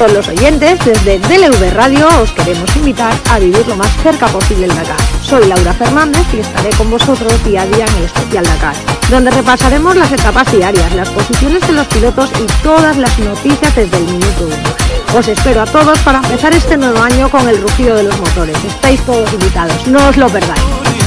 todos los oyentes, desde DLV Radio os queremos invitar a vivir lo más cerca posible el Dakar. Soy Laura Fernández y estaré con vosotros día a día en el especial Dakar, donde repasaremos las etapas diarias, las posiciones de los pilotos y todas las noticias desde el minuto uno. Os espero a todos para empezar este nuevo año con el rugido de los motores. Estáis todos invitados, no os lo perdáis.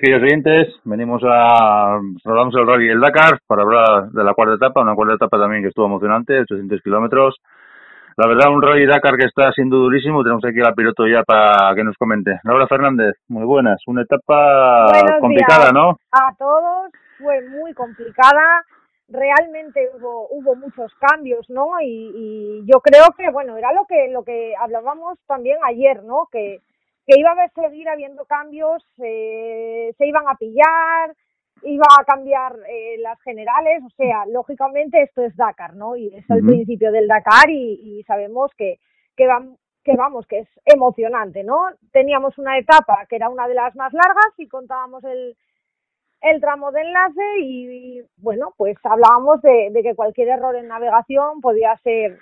Queridos oyentes. Venimos a. Hablamos del Rally del Dakar para hablar de la cuarta etapa, una cuarta etapa también que estuvo emocionante, 800 kilómetros. La verdad, un Rally Dakar que está siendo durísimo. Tenemos aquí al piloto ya para que nos comente. Laura Fernández, muy buenas. Una etapa complicada, ¿no? A todos, fue muy complicada. Realmente hubo, hubo muchos cambios, ¿no? Y, y yo creo que, bueno, era lo que, lo que hablábamos también ayer, ¿no? Que que iba a seguir habiendo cambios, eh, se iban a pillar, iba a cambiar eh, las generales, o sea, lógicamente esto es Dakar, ¿no? Y es el principio del Dakar y, sabemos que, que, que vamos, que es emocionante, ¿no? Teníamos una etapa que era una de las más largas y contábamos el, el tramo de enlace y, bueno, pues hablábamos de, de, que cualquier error en navegación podía ser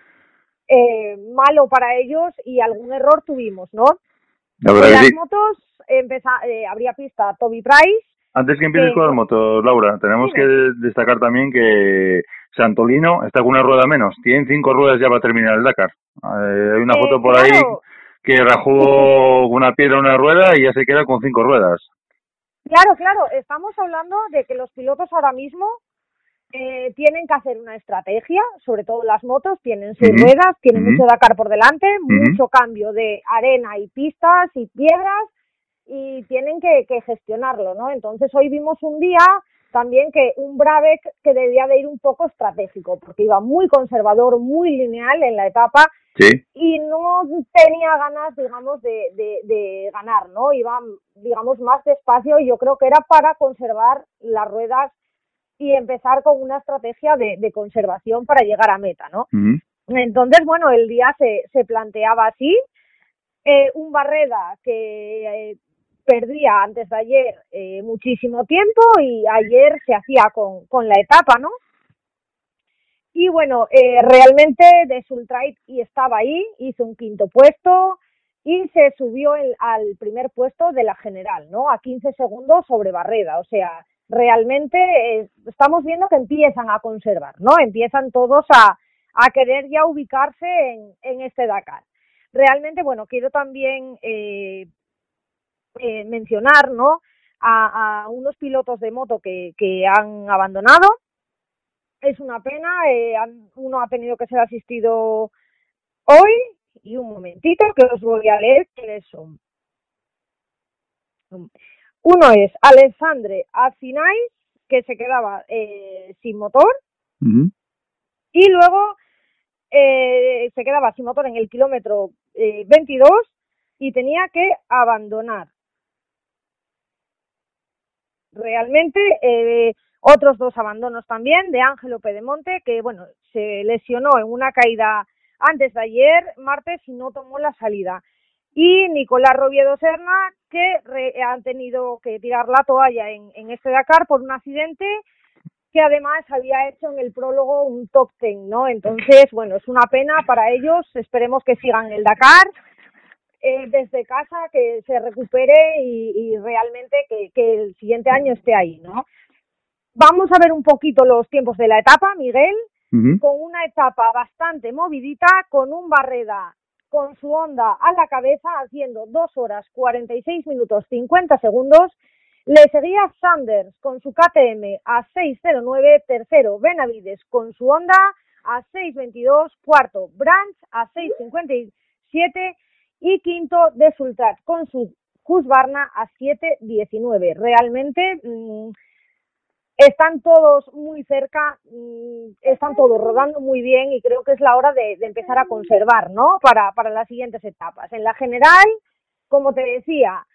eh, malo para ellos y algún error tuvimos, ¿no? En las motos empeza, eh, habría pista Toby Price. Antes que empieces con las motos, Laura, tenemos que destacar también que Santolino está con una rueda menos. Tienen cinco ruedas ya para terminar el Dakar. Eh, hay una eh, foto por ahí que rajó una piedra una rueda y ya se queda con cinco ruedas. Claro, claro. Estamos hablando de que los pilotos ahora mismo eh, tienen que hacer una estrategia, sobre todo las motos, tienen sus ruedas, tienen mucho Dakar por delante, mucho cambio de arena y pistas y piedras y tienen que, que, gestionarlo, ¿no? Entonces hoy vimos un día también que un Brabec que debía de ir un poco estratégico, porque iba muy conservador, muy lineal en la etapa y no tenía ganas, digamos, de, de, de ganar, ¿no? Iba, digamos, más despacio y yo creo que era para conservar las ruedas y empezar con una estrategia de, de conservación para llegar a meta, ¿no? Entonces, bueno, el día se, se planteaba así, eh, un Barreda que eh, perdía antes de ayer eh, muchísimo tiempo y ayer se hacía con, con la etapa, ¿no? Y bueno, eh, realmente de Sultrite y estaba ahí, hizo un quinto puesto y se subió el, al primer puesto de la general, ¿no? A 15 segundos sobre Barreda, o sea, realmente eh, estamos viendo que empiezan a conservar, ¿no? Empiezan todos a, a querer ya ubicarse en, en este Dakar. Realmente, bueno, quiero también eh, eh, mencionar, ¿no? A, unos pilotos de moto que, que han abandonado. Es una pena, eh, han, uno ha tenido que ser asistido hoy y un momentito que os voy a leer quiénes son. Uno es Alexandre Afinais, que se quedaba eh, sin motor. Y luego eh, se quedaba sin motor en el kilómetro eh, 22 y tenía que abandonar. Realmente, eh, otros dos abandonos también de Ángelo Pedemonte, que bueno, se lesionó en una caída antes de ayer, martes, y no tomó la salida y Nicolás Robiedo Serna, que han tenido que tirar la toalla en, en este Dakar por un accidente que además había hecho en el prólogo un top ten, ¿no? Entonces, bueno, es una pena para ellos, esperemos que sigan el Dakar eh, desde casa, que se recupere y, y realmente que, que, el siguiente año esté ahí, ¿no? Vamos a ver un poquito los tiempos de la etapa, Miguel, uh -huh. con una etapa bastante movidita, con un Barreda con su Honda a la cabeza haciendo 2 horas 46 minutos 50 segundos. Le seguía Sanders con su KTM a 6.09, tercero Benavides con su Honda a 6.22, cuarto Branch a 6.57 y quinto de Sultrat con su Husqvarna a 7.19. Realmente mmm, están todos muy cerca, mm, están todos rodando muy bien y creo que es la hora de, de empezar a conservar, ¿no? Para, para las siguientes etapas. En la general, como te decía,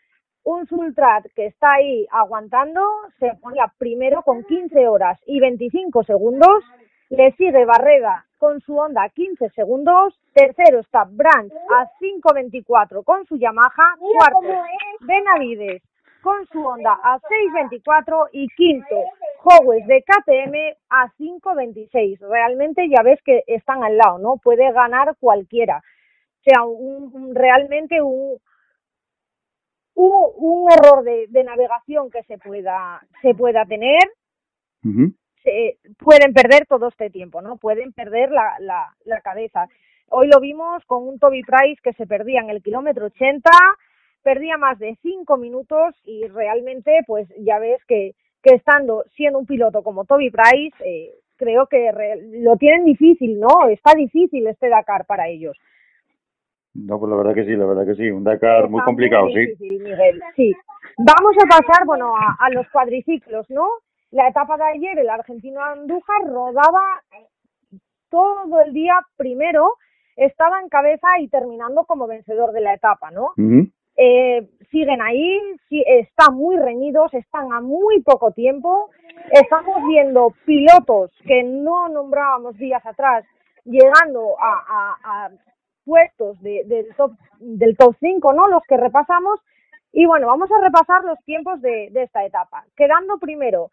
un Sultrat que está ahí aguantando se ponía primero con 15 horas y 25 segundos, le sigue Barreda con su Honda 15 segundos, tercero está Branch a 5.24 con su Yamaha, cuarto Benavides con su Honda a 6.24 y quinto Howes de KTM a 5.26. Realmente ya ves que están al lado, ¿no? Puede ganar cualquiera. O sea, un, realmente un, un, error de, de, navegación que se pueda, se pueda tener. se, pueden perder todo este tiempo, ¿no? Pueden perder la, la, la cabeza. Hoy lo vimos con un Toby Price que se perdía en el kilómetro 80, perdía más de cinco minutos y realmente, pues ya ves que, que estando siendo un piloto como Toby Price, eh, creo que lo tienen difícil, ¿no? Está difícil este Dakar para ellos. No, pues la verdad que sí, la verdad que sí, un Dakar muy complicado, sí. Miguel, sí. Vamos a pasar, bueno, a, a, los cuadriciclos, ¿no? La etapa de ayer, el argentino Andújar rodaba todo el día primero, estaba en cabeza y terminando como vencedor de la etapa, ¿no? Eh, siguen ahí, sí, están muy reñidos, están a muy poco tiempo. Estamos viendo pilotos que no nombrábamos días atrás llegando a, a, puestos de, del top del top 5, ¿no? Los que repasamos. Y bueno, vamos a repasar los tiempos de, de esta etapa. Quedando primero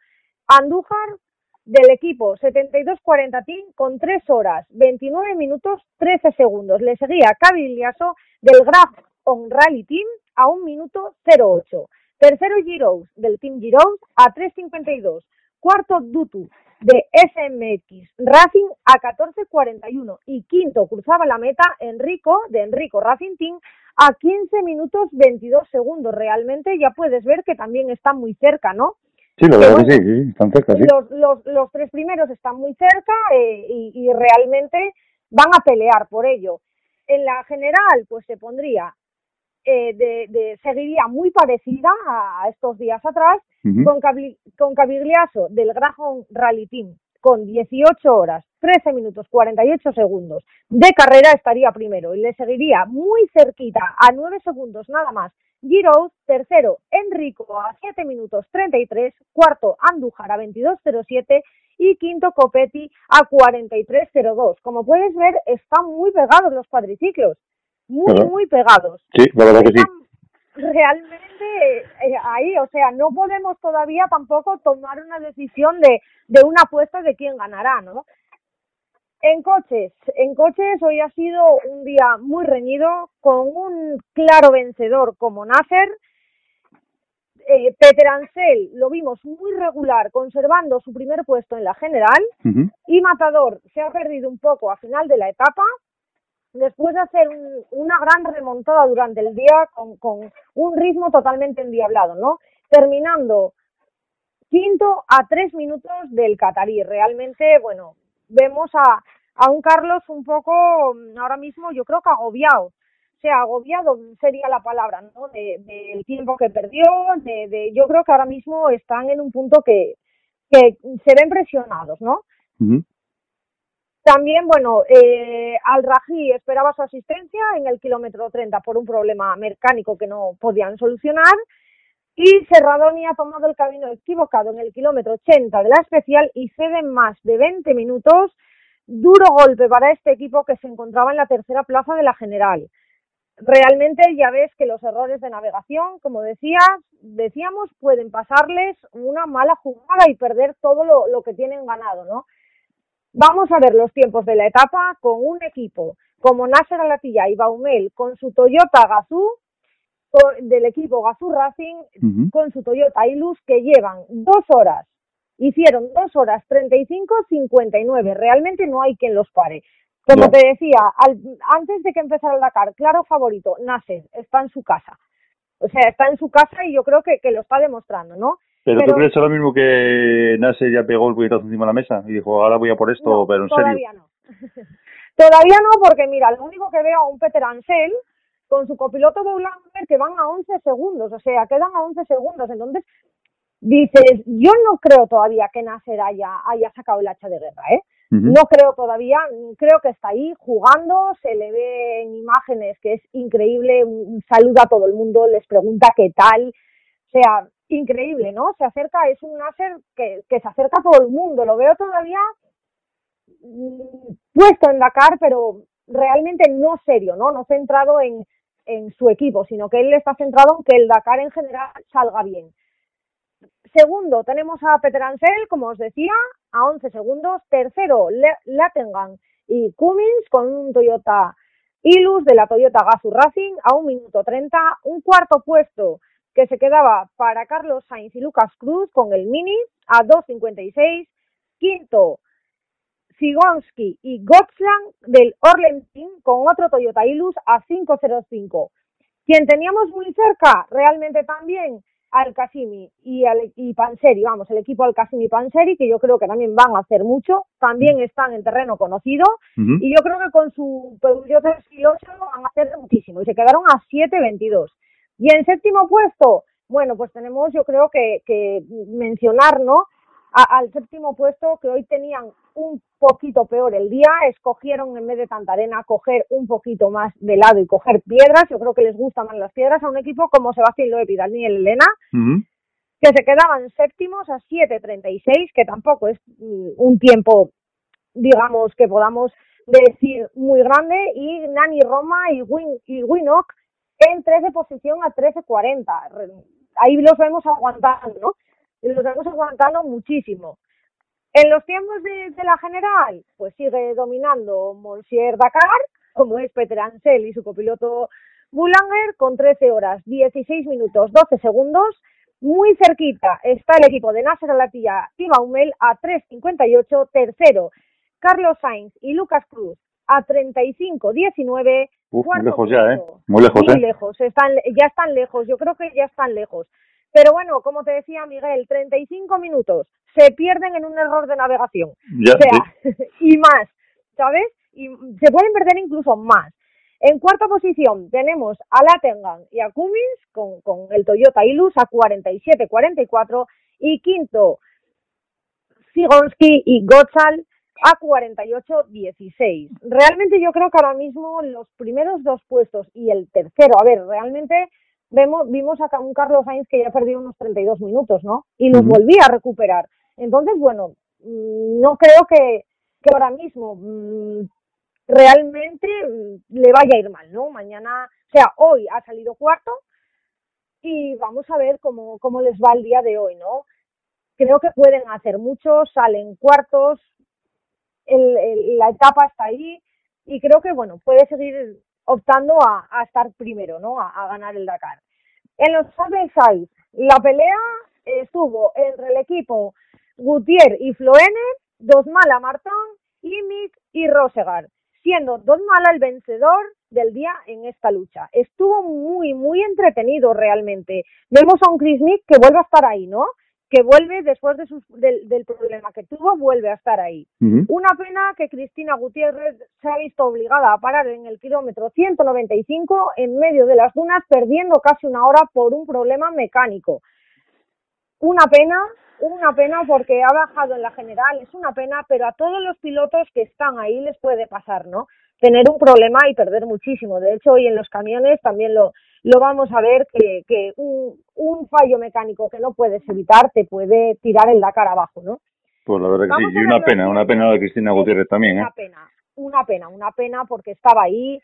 Andújar del equipo 72-40 Team con 3 horas 29 minutos 13 segundos. Le seguía Liaso del Graf On Rally Team a 1 minuto 08. Tercero Giroux del Team Giroux a 3.52. Cuarto Dutu de SMX Racing a 14.41. Y quinto cruzaba la meta Enrico de Enrico Racing Team a 15 minutos 22 segundos. Realmente ya puedes ver que también está muy cerca, ¿no? Sí, la verdad que sí, sí, están cerca, sí. Los, los, los tres primeros están muy cerca eh, y, y realmente van a pelear por ello. En la general, pues se pondría eh, de, de, seguiría muy parecida a, estos días atrás con, con Cavigliaso del Graham Rally Team con 18 horas, 13 minutos 48 segundos de carrera estaría primero y le seguiría muy cerquita a 9 segundos nada más Giroud, tercero Enrico a 7 minutos 33, cuarto Andújar a 22.07 y quinto Copetti a 43.02. Como puedes ver, están muy pegados los cuadriciclos muy, muy pegados. Sí, la verdad que sí. Realmente eh, ahí, o sea, no podemos todavía tampoco tomar una decisión de, de una apuesta de quién ganará, ¿no? En coches, en coches hoy ha sido un día muy reñido con un claro vencedor como Nasser. Eh, Peter Ansel lo vimos muy regular, conservando su primer puesto en la general. Y Matador se ha perdido un poco a final de la etapa, después de hacer una gran remontada durante el día con, con un ritmo totalmente endiablado, ¿no? Terminando quinto a tres minutos del Catarí. Realmente, bueno, vemos a, a un Carlos un poco ahora mismo, yo creo que agobiado. O sea, agobiado sería la palabra, ¿no? Del de, tiempo que perdió, de, de, yo creo que ahora mismo están en un punto que, que se ven presionados, ¿no? También, bueno, eh, Al-Raji esperaba su asistencia en el kilómetro 30 por un problema mecánico que no podían solucionar y Serradoni ha tomado el camino equivocado en el kilómetro 80 de la especial y cede más de 20 minutos. Duro golpe para este equipo que se encontraba en la tercera plaza de la general. Realmente ya ves que los errores de navegación, como decías, decíamos, pueden pasarles una mala jugada y perder todo lo, lo que tienen ganado, ¿no? Vamos a ver los tiempos de la etapa con un equipo como Nasser Alatilla y Baumel con su Toyota Gazoo, del equipo Gazoo Racing, con su Toyota Hilux, que llevan dos horas, hicieron dos horas 35-59. Realmente no hay quien los pare. Como te decía, antes de que empezara el Dakar, claro favorito, Nasser está en su casa. O sea, está en su casa y yo creo que, que lo está demostrando, ¿no? Pero, tú crees ahora mismo que Nasser ya pegó el puñetazo encima de la mesa y dijo, ahora voy a por esto, pero en todavía no. todavía no, porque mira, lo único que veo a un Peter Ansel con su copiloto Boulanger que van a 11 segundos, o sea, quedan a 11 segundos. Entonces, dices, yo no creo todavía que Nasser haya, haya sacado el hacha de guerra, ¿eh? No creo todavía, creo que está ahí jugando, se le ve en imágenes que es increíble, saluda a todo el mundo, les pregunta qué tal, o sea, increíble, ¿no? Se acerca, es un Nasser que, que se acerca a todo el mundo, lo veo todavía mm, puesto en Dakar, pero realmente no serio, ¿no? No centrado en, en su equipo, sino que él está centrado en que el Dakar en general salga bien. Segundo, tenemos a Peter Ansel, como os decía, a 11 segundos. Tercero, Lattengan y Cummins con un Toyota Ilus de la Toyota Gazoo Racing a 1 minuto 30. Un cuarto puesto que se quedaba para Carlos Sainz y Lucas Cruz con el Mini a 2.56. Quinto, Sigonski y Gottsland del Orlentin con otro Toyota Ilus a 5.05. Quien teníamos muy cerca, realmente también, al Casimi y, al, y Panseri, vamos, el equipo al Casimi Panseri, que yo creo que también van a hacer mucho, también están en terreno conocido, y yo creo que con su Peugeot 308 van a hacer muchísimo, y se quedaron a 7.22. Y en séptimo puesto, bueno, pues tenemos yo creo que, que mencionar, ¿no? al séptimo puesto, que hoy tenían un poquito peor el día, escogieron en vez de tanta arena coger un poquito más de lado y coger piedras, yo creo que les gustan más las piedras a un equipo como Sebastián Loeb y Daniel Elena, que se quedaban séptimos a 7.36, que tampoco es mm, un tiempo, digamos, que podamos decir muy grande, y Nani Roma y, Win, y Winnock en 13 posición a 13.40. Ahí los vemos aguantando, ¿no? los estamos aguantando muchísimo. En los tiempos de, la general, pues sigue dominando Monsieur Dakar, como es Peter Ansel y su copiloto Boulanger, con 13 horas, 16 minutos, 12 segundos. Muy cerquita está el equipo de Nasser Alatilla y Baumel a 3.58, tercero. Carlos Sainz y Lucas Cruz a 35.19. Uf, muy lejos ya, ¿eh? Muy lejos, muy ¿eh? lejos, están, ya están lejos, yo creo que ya están lejos. Pero bueno, como te decía Miguel, 35 minutos se pierden en un error de navegación. o sea, y más, ¿sabes? Y se pueden perder incluso más. En cuarta posición tenemos a Lattengan y a Cummins con, con el Toyota Ilus a 47-44 y quinto Sigonski y Gottsal a 48-16. Realmente yo creo que ahora mismo los primeros dos puestos y el tercero, a ver, realmente vemos, vimos a un Carlos Sainz que ya perdió unos 32 minutos, ¿no? Y los volvía a recuperar. Entonces, bueno, mm, no creo que, que ahora mismo mm, realmente mm, le vaya a ir mal, ¿no? Mañana, o sea, hoy ha salido cuarto y vamos a ver cómo, cómo les va el día de hoy, ¿no? Creo que pueden hacer mucho, salen cuartos, el, la etapa está ahí y creo que, bueno, puede seguir optando a, a estar primero, ¿no? A, ganar el Dakar. En los Side, la pelea estuvo entre el equipo Gutiérrez y Floene, Dosmala Martón, Mick y Rosegar, siendo Dosmala el vencedor del día en esta lucha. Estuvo muy, muy entretenido realmente. Vemos a un Chris Mick que vuelve a estar ahí, ¿no? Que vuelve después de del, problema que tuvo, vuelve a estar ahí. Una pena que Cristina Gutiérrez se ha visto obligada a parar en el kilómetro 195 en medio de las dunas, perdiendo casi una hora por un problema mecánico. Una pena, una pena porque ha bajado en la general, es una pena, pero a todos los pilotos que están ahí les puede pasar, ¿no? Tener un problema y perder muchísimo. De hecho, hoy en los camiones también lo, lo vamos a ver que, que un, un, fallo mecánico que no puedes evitar te puede tirar el Dakar abajo, ¿no? Pues la verdad que sí, y una pena, una pena de Cristina Gutiérrez también, ¿eh? Una pena, una pena, una pena porque estaba ahí,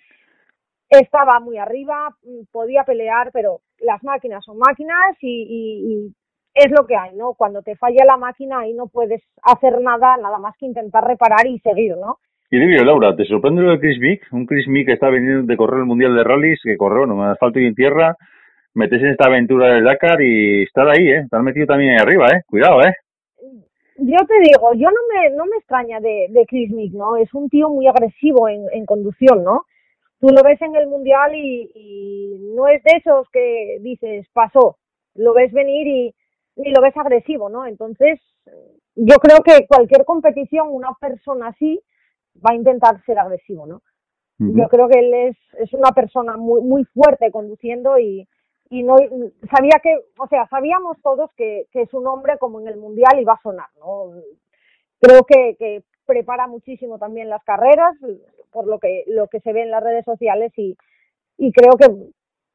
estaba muy arriba, mm, podía pelear, pero las máquinas son máquinas y, y, y es lo que hay, ¿no? Cuando te falla la máquina ahí no puedes hacer nada, nada más que intentar reparar y seguir, ¿no? Y dime, Laura, ¿te sorprende lo de Chris Mick? Un Chris Mick que está viniendo de correr el Mundial de Rallys, que corrió en asfalto y en tierra, metes en esta aventura del Dakar y estar ahí, ¿eh? Estar metido también ahí arriba, ¿eh? Cuidado, ¿eh? Yo te digo, yo no me, no me extraña de, de Chris Mick, ¿no? Es un tío muy agresivo en, en conducción, ¿no? Tú lo ves en el Mundial y, y no es de esos que dices, pasó, lo ves venir y, y lo ves agresivo, ¿no? Entonces, yo creo que cualquier competición, una persona así, va a intentar ser agresivo, ¿no? Yo creo que él es, es una persona muy, muy fuerte conduciendo y, y no sabía que, o sea, sabíamos todos que, que su nombre como en el mundial iba a sonar, ¿no? Creo que, que prepara muchísimo también las carreras, por lo que, lo que se ve en las redes sociales y, y creo que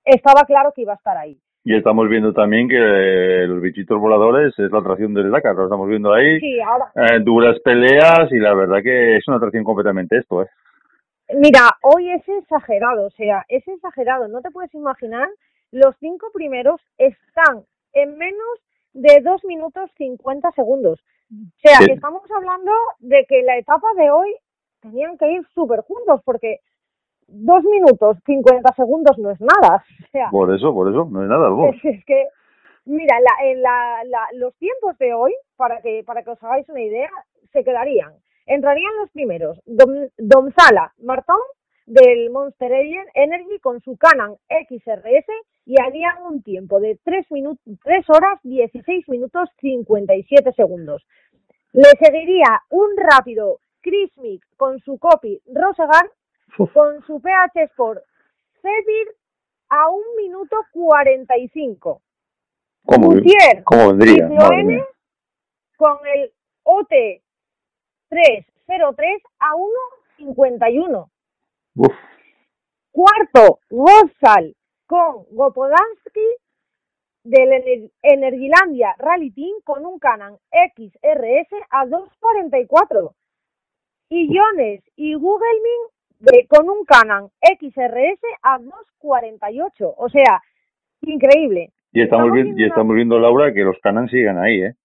estaba claro que iba a estar ahí. Y estamos viendo también que los bichitos voladores es la atracción del Dakar, lo estamos viendo ahí. Sí, ahora. Eh, duras peleas y la verdad que es una atracción completamente esto, ¿eh? Mira, hoy es exagerado, o sea, es exagerado. No te puedes imaginar, los cinco primeros están en menos de dos minutos cincuenta segundos. O sea, Sí. que estamos hablando de que la etapa de hoy tenían que ir súper juntos, porque dos minutos cincuenta segundos no es nada. O sea, Por eso, por eso, no es nada, vos. es, es que, mira, la, en la, la, los tiempos de hoy, para que, para que os hagáis una idea, se quedarían. Entrarían los primeros, Dom, Domzala, Martón, del Monster Energy con su Canon XRS y harían un tiempo de 3, minutos, 3 horas 16 minutos 57 segundos. Le seguiría un rápido Chris Mick con su copy Rosegar con su PH Sport Zephyr a un minuto 45. ¿Cómo, Gutiérrez ¿Cómo vendría? mía. con el OT 303 a 1.51. Uf, Cuarto, Gozal con Gopodansky del Ener- Energilandia Rally Team con un Canon XRS a 2.44. Y Jones y Googlemin de, con un Canon XRS a 2.48. O sea, increíble. y estamos, Estamos viendo, y estamos viendo, Laura, que los Canan siguen ahí, ¿eh?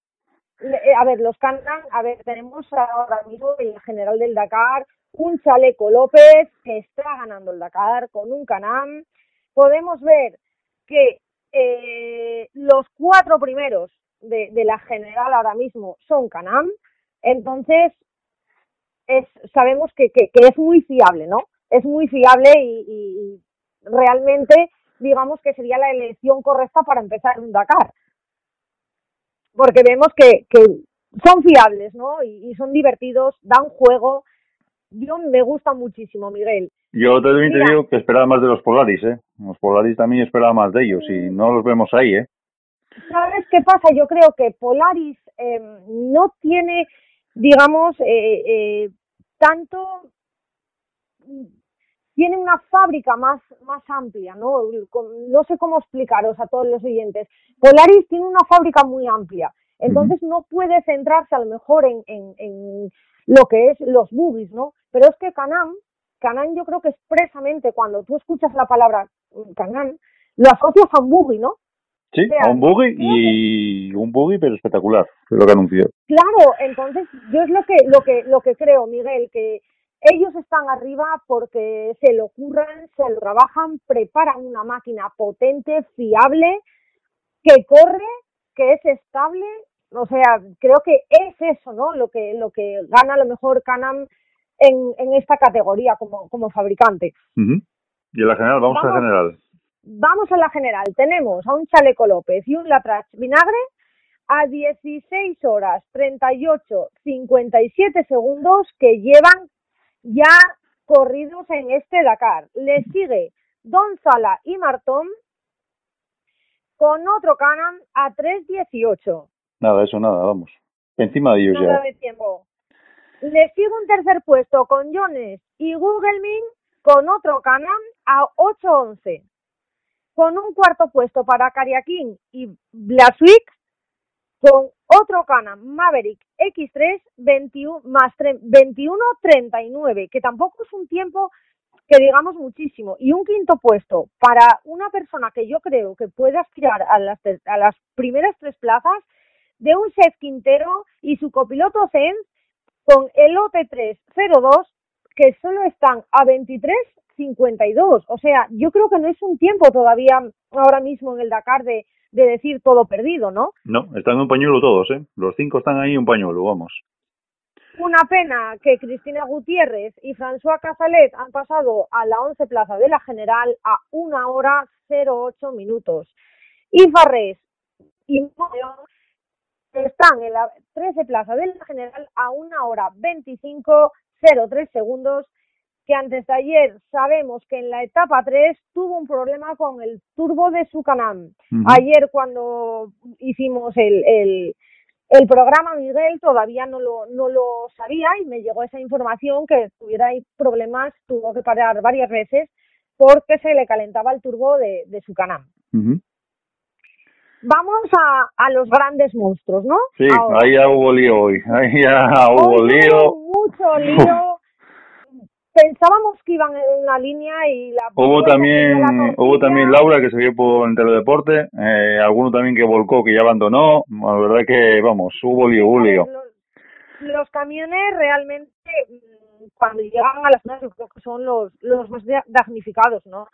Eh, a ver, los Canan, a ver, tenemos ahora mismo el general del Dakar, un Chaleco López que está ganando el Dakar con un Canam. Podemos ver que eh, los cuatro primeros de, de la general ahora mismo son Canam. Entonces, es, sabemos que, que, que es muy fiable, ¿no? Es muy fiable y, realmente digamos que sería la elección correcta para empezar un Dakar porque vemos que, que son fiables, ¿no? Y, y son divertidos, dan juego. Yo me gusta muchísimo, Miguel. Yo también te digo que esperaba más de los Polaris, ¿eh? Los Polaris también esperaba más de ellos y no los vemos ahí, ¿eh? ¿Sabes qué pasa? Yo creo que Polaris eh, no tiene, digamos, eh, eh, tanto tiene una fábrica más más amplia, ¿no? No sé cómo explicaros a todos los oyentes. Polaris tiene una fábrica muy amplia, entonces no puede centrarse a lo mejor en, en, en lo que es los boogies, ¿no? Pero es que Canam, Canam yo creo que expresamente cuando tú escuchas la palabra mm, Canam, lo asocias a un boogie, ¿no? Sí, a un buggy y un buggy pero espectacular, es lo que anunció. Claro, entonces yo es lo que lo que lo que creo, Miguel, que ellos están arriba porque se lo ocurran, se lo trabajan, preparan una máquina potente, fiable, que corre, que es estable, o sea, creo que es eso, ¿no? Lo que lo que gana a lo mejor Canam en, en esta categoría como como fabricante. Y en la general, vamos, a Vamos. la general. Vamos a la general. Tenemos a un Chaleco López y un Latrach Vinagre a 16 horas 38 57 segundos que llevan ya corridos en este Dakar. Le sigue Don Sala y Martón con otro Canan a 3.18. Nada, eso nada, vamos. Encima de ellos Nada ya. de tiempo. Le sigue un tercer puesto con Jones y Googlemin con otro Canan a 8.11. Con un cuarto puesto para Cariaquín y Blaswick con otro Canan Maverick X3 21 más 21.39, que tampoco es un tiempo que digamos muchísimo. Y un quinto puesto para una persona que yo creo que puede aspirar a las, a las primeras tres plazas de un Chef Quintero y su copiloto Zenz con el OT302 que solo están a 23.52. O sea, yo creo que no es un tiempo todavía ahora mismo en el Dakar de, de decir todo perdido, ¿no? No, están en un pañuelo todos, ¿eh? Los cinco están ahí en un pañuelo, vamos. Una pena que Cristina Gutiérrez y François Casalet han pasado a la 11 plaza de la general a 1 hora 08 minutos. Y Farrés y Moyo están en la 13 plaza de la general a 1 hora 25 03 segundos que antes de ayer sabemos que en la etapa 3 tuvo un problema con el turbo de su Canam. Ujú. Ayer cuando hicimos el, el, El programa Miguel todavía no lo, no lo sabía y me llegó esa información que tuviera problemas, tuvo que parar varias veces porque se le calentaba el turbo de, de su canal. Vamos a, a los grandes monstruos, ¿no? Sí, ahí ya hubo lío hoy. Ahí ya hubo lío. mucho lío. Pensábamos que iban en una línea y la hubo también hubo también Laura que se vio por el teledeporte, eh, alguno también que volcó que ya abandonó, la verdad que vamos, hubo lío, hubo lío. Los, camiones realmente mm, cuando llegan a las zonas yo creo que son los los más damnificados, ¿no?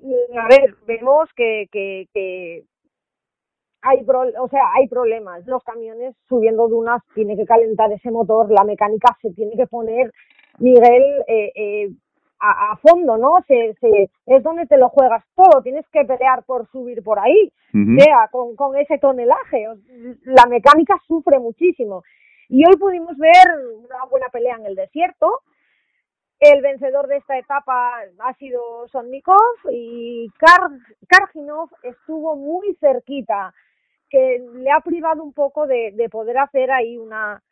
Mm, a ver, vemos que, que, que hay o sea, hay problemas. Los camiones subiendo dunas tiene que calentar ese motor, la mecánica se tiene que poner, Miguel, eh, eh, a, fondo, ¿no? Se, se, es donde te lo juegas todo, tienes que pelear por subir por ahí, sea con, con ese tonelaje. La mecánica sufre muchísimo. Y hoy pudimos ver una buena pelea en el desierto. El vencedor de esta etapa ha sido Sonnikov y Kar Karginov estuvo muy cerquita que le ha privado un poco de, de poder hacer ahí una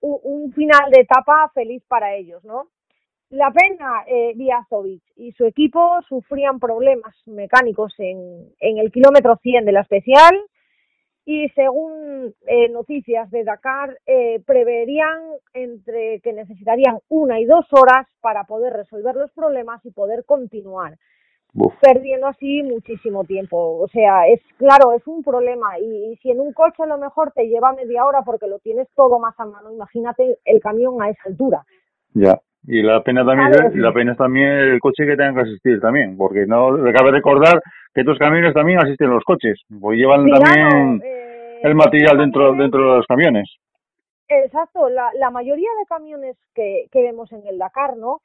un, final de etapa feliz para ellos, ¿no? La pena, eh, y su equipo sufrían problemas mecánicos en, el kilómetro 100 de la especial y según eh, noticias de Dakar eh, preverían entre que necesitarían una y dos horas para poder resolver los problemas y poder continuar perdiendo así muchísimo tiempo. O sea, es claro, es un problema. Y, si en un coche a lo mejor te lleva media hora porque lo tienes todo más a mano, imagínate el camión a esa altura. Ya. Y la pena también la pena es también el coche que tenga que asistir también, porque no cabe recordar que estos camiones también asisten los coches, porque llevan también eh, el material dentro dentro de los camiones. Exacto, la, la mayoría de camiones que, que vemos en el Dakar, ¿no?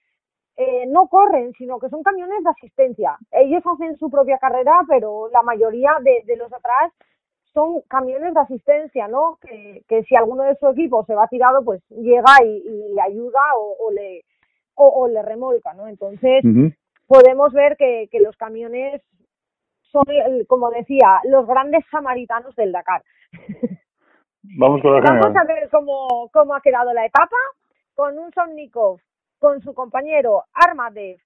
Eh, no corren, sino que son camiones de asistencia. Ellos hacen su propia carrera, pero la mayoría de, de los atrás son camiones de asistencia, ¿no? Que, que si alguno de su equipo se va tirado, pues llega y, y le ayuda o, o le o, o, le remolca, ¿no? Entonces podemos ver que, que los camiones son, como decía, los grandes samaritanos del Dakar. Vamos con la Vamos a ver cómo, cómo ha quedado la etapa con un Somnikov con su compañero Armadev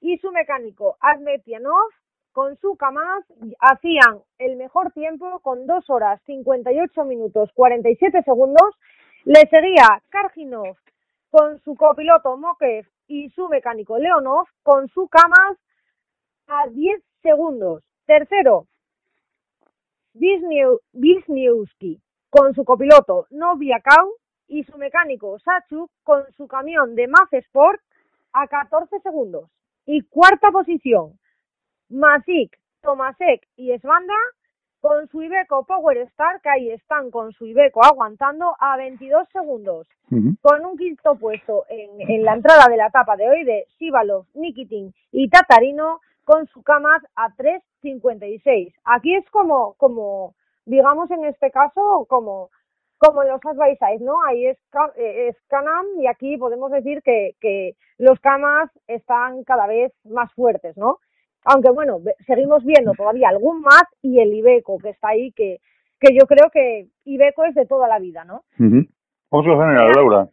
y su mecánico Admetianov, con su Kamaz hacían el mejor tiempo con 2 horas 58 minutos 47 segundos. Le seguía Karginov con su copiloto Mokev y su mecánico Leonov con su Kamaz a 10 segundos. Tercero, Wisniewski con su copiloto Noviakau y su mecánico Sachu con su camión de Maz Sport a 14 segundos. Y cuarta posición, Masik, Tomasek y Esbanda con su Ibeco Power Star, que ahí están con su Ibeco aguantando a 22 segundos. Con un quinto puesto en, en, la entrada de la etapa de hoy de Sivalov, Nikitin y Tatarino con su Kamaz a 3.56. Aquí es como, como, digamos en este caso, como como en los side ¿no? Ahí es, eh, es Canam y aquí podemos decir que, que los camas están cada vez más fuertes, ¿no? Aunque bueno, seguimos viendo todavía algún más y el Ibeco que está ahí, que, que yo creo que Ibeco es de toda la vida, ¿no? Vamos a general, Laura.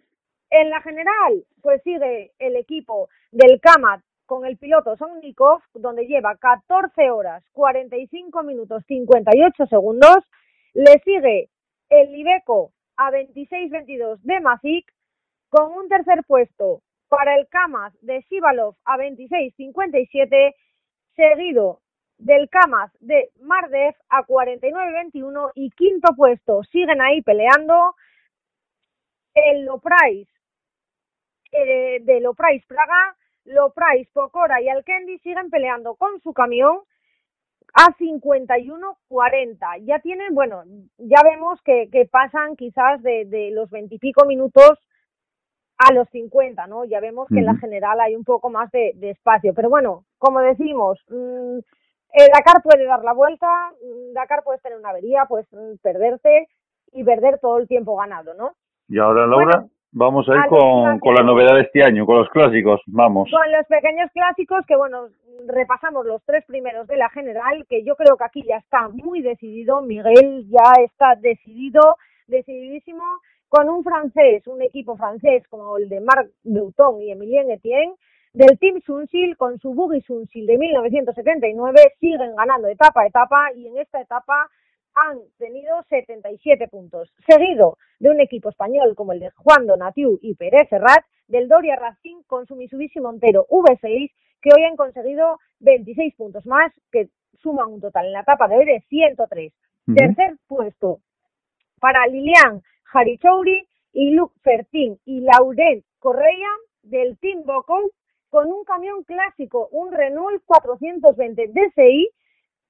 En la general, pues sigue el equipo del Kamat con el piloto Sonnikov, donde lleva 14 horas, 45 minutos, 58 segundos. Le sigue el Ibeco a 26-22 de Mazik, con un tercer puesto para el Kamaz de Shivalov a 26-57, seguido del Kamaz de Mardev a 49-21 y quinto puesto. Siguen ahí peleando el Loprais eh, de Loprais Praga, Loprais Pocora y Alkendi siguen peleando con su camión a 51-40. Ya tienen, bueno, ya vemos que, que pasan quizás de, de los veintipico minutos a los 50, ¿no? Ya vemos que en la general hay un poco más de, de espacio. Pero bueno, como decimos, mmm, el Dakar puede dar la vuelta, mm, Dakar puedes tener una avería, puedes perderte y perder todo el tiempo ganado, ¿no? Y ahora, Laura, Vamos a ir con, con la novedad de este año, con los clásicos, vamos. Con los pequeños clásicos que, bueno, repasamos los tres primeros de la general, que yo creo que aquí ya está muy decidido, Miguel ya está decidido, decididísimo, con un francés, un equipo francés como el de Marc Bouton y Emilien Etienne, del Team Sunsil con su Buggy Sunsil de 1979, siguen ganando etapa a etapa y en esta etapa han tenido 77 puntos, seguido de un equipo español como el de Juan Donatiu y Pérez Serrat, del Doria Racing con su Mitsubishi Montero V6, que hoy han conseguido 26 puntos más, que suman un total en la etapa de hoy de 103. Tercer puesto para Lilian Harichouri y Luke Fertín y Laurent Correa del Team Boco con un camión clásico, un Renault 420 DCI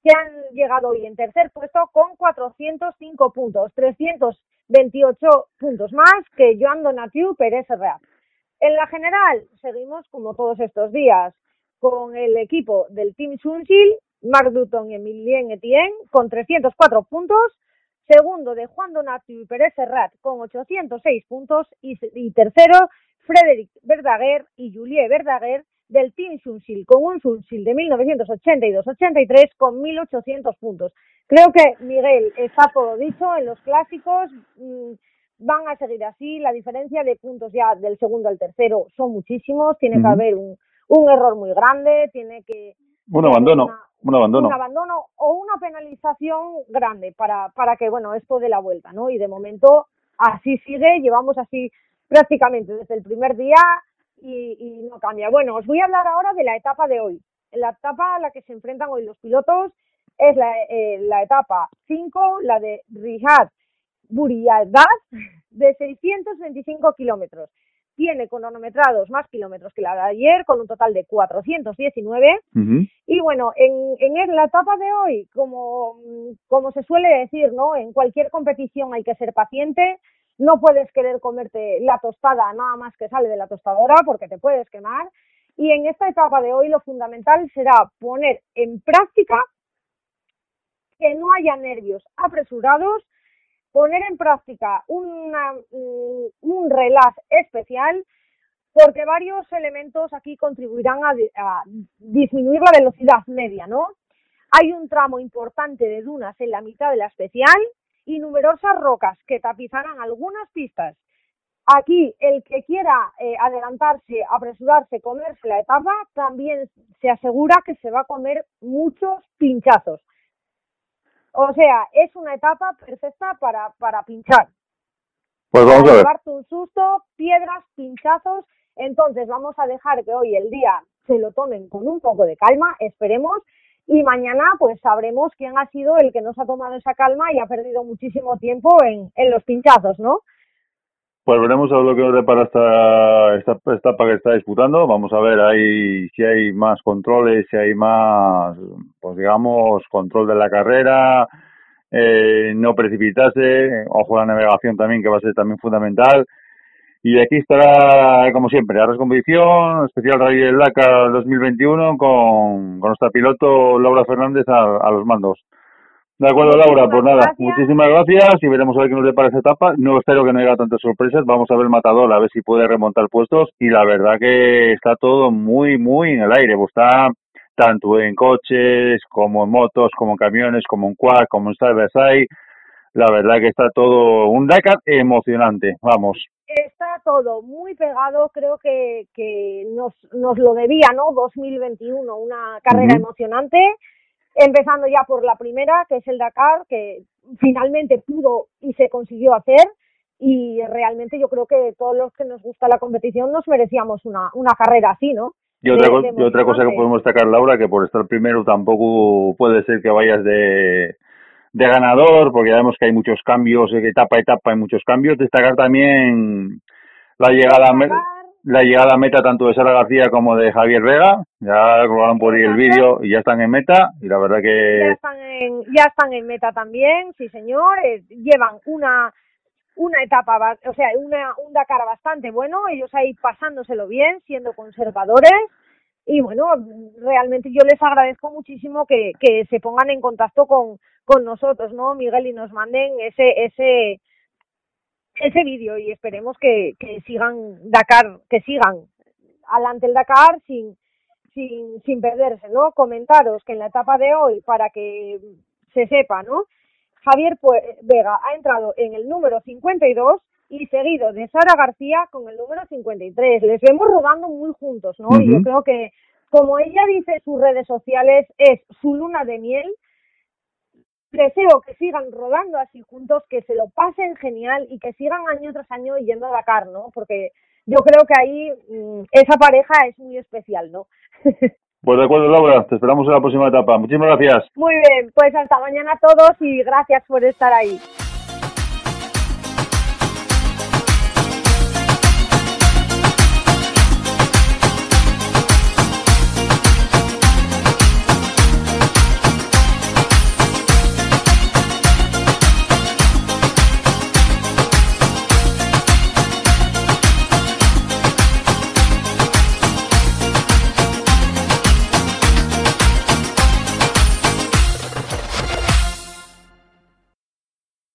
que han llegado hoy en tercer puesto con 405 puntos, 328 puntos más que Joan Donatiu Pérez Real. En la general, seguimos como todos estos días con el equipo del Team Sunsil, Marc Dutton y Emilien Etienne con 304 puntos, segundo de Juan Donatiu Pérez Serrat con 806 puntos y, y tercero Frederic Verdaguer y Julie Verdaguer del Team Sunsil con un Sunsil de 1982-83 con 1.800 puntos. Creo que, Miguel, está todo dicho en los clásicos. Mm, van a seguir así. La diferencia de puntos ya del segundo al tercero son muchísimos. Tiene que haber un, un error muy grande. Tiene que. Un abandono. un abandono. Un abandono o una penalización grande para, para que, bueno, esto dé la vuelta, ¿no? Y de momento así sigue. Llevamos así prácticamente desde el primer día y, y no cambia. Bueno, os voy a hablar ahora de la etapa de hoy. La etapa a la que se enfrentan hoy los pilotos es la, eh, la etapa 5, la de Rihad Buriadat, de 625 kilómetros. Tiene cronometrados más kilómetros que la de ayer, con un total de 419. Y bueno, en, en la etapa de hoy, como, como se suele decir, ¿no? En cualquier competición hay que ser paciente no puedes querer comerte la tostada nada más que sale de la tostadora porque te puedes quemar. Y en esta etapa de hoy lo fundamental será poner en práctica que no haya nervios apresurados, poner en práctica mm, un relax especial, porque varios elementos aquí contribuirán a, disminuir la velocidad media, ¿no? Hay un tramo importante de dunas en la mitad de la especial, y numerosas rocas que tapizarán algunas pistas. Aquí, el que quiera eh, adelantarse, apresurarse, comerse la etapa, también se asegura que se va a comer muchos pinchazos. O sea, es una etapa perfecta para, para pinchar. Pues vamos a ver. Llevarte un susto, piedras, pinchazos. Entonces, vamos a dejar que hoy el día se lo tomen con un poco de calma, esperemos, y mañana pues sabremos quién ha sido el que nos ha tomado esa calma y ha perdido muchísimo tiempo en, en los pinchazos, ¿no? Pues veremos a lo que nos depara esta, esta etapa que está disputando. Vamos a ver ahí si hay más controles, si hay más, pues digamos, control de la carrera, eh, no precipitarse, ojo a la navegación también, que va a ser también fundamental. Y aquí estará, como siempre, Arras Competición, especial Rally del Dakar 2021 con, con nuestra piloto Laura Fernández a, los mandos. De acuerdo, Laura, pues nada, muchísimas gracias y veremos a ver qué nos depara esta etapa. No espero que no haya tantas sorpresas, vamos a ver el matador, a ver si puede remontar puestos y la verdad que está todo muy, muy en el aire, pues está tanto en coches como en motos, como en camiones, como en quad, como en side. La verdad que está todo un Dakar emocionante, vamos. Está todo muy pegado, creo que, que nos, nos lo debía, ¿no? 2021, una carrera emocionante, empezando ya por la primera, que es el Dakar, que finalmente pudo y se consiguió hacer, y realmente yo creo que todos los que nos gusta la competición nos merecíamos una, una carrera así, ¿no? Y otra, y otra cosa que podemos destacar, Laura, que por estar primero tampoco puede ser que vayas de de ganador, porque ya vemos que hay muchos cambios, etapa a etapa hay muchos cambios. Destacar también la llegada a la llegada a meta tanto de Sara García como de Javier Vega. Ya robaron por ahí el vídeo y ya están en meta. Y la verdad que. Ya están en, ya están en meta también, sí señor. Eh, llevan una una etapa, o sea, una, un Dakar bastante bueno, ellos ahí pasándoselo bien, siendo conservadores y bueno, realmente yo les agradezco muchísimo que, que se pongan en contacto con, con nosotros, ¿no, Miguel? Y nos manden ese, ese, ese vídeo y esperemos que, que sigan Dakar, que sigan adelante el Dakar sin, sin, sin perderse, ¿no? Comentaros que en la etapa de hoy, para que se sepa, ¿no? Javier Vega ha entrado en el número 52 y seguido de Sara García con el número 53. Les vemos rodando muy juntos, ¿no? Y yo creo que, como ella dice en sus redes sociales, es su luna de miel. Deseo que sigan rodando así juntos, que se lo pasen genial y que sigan año tras año yendo a Dakar, ¿no? Porque yo creo que ahí mm, esa pareja es muy especial, ¿no? Pues de acuerdo, Laura, te esperamos en la próxima etapa. Muchísimas gracias. Muy bien, pues hasta mañana a todos y gracias por estar ahí.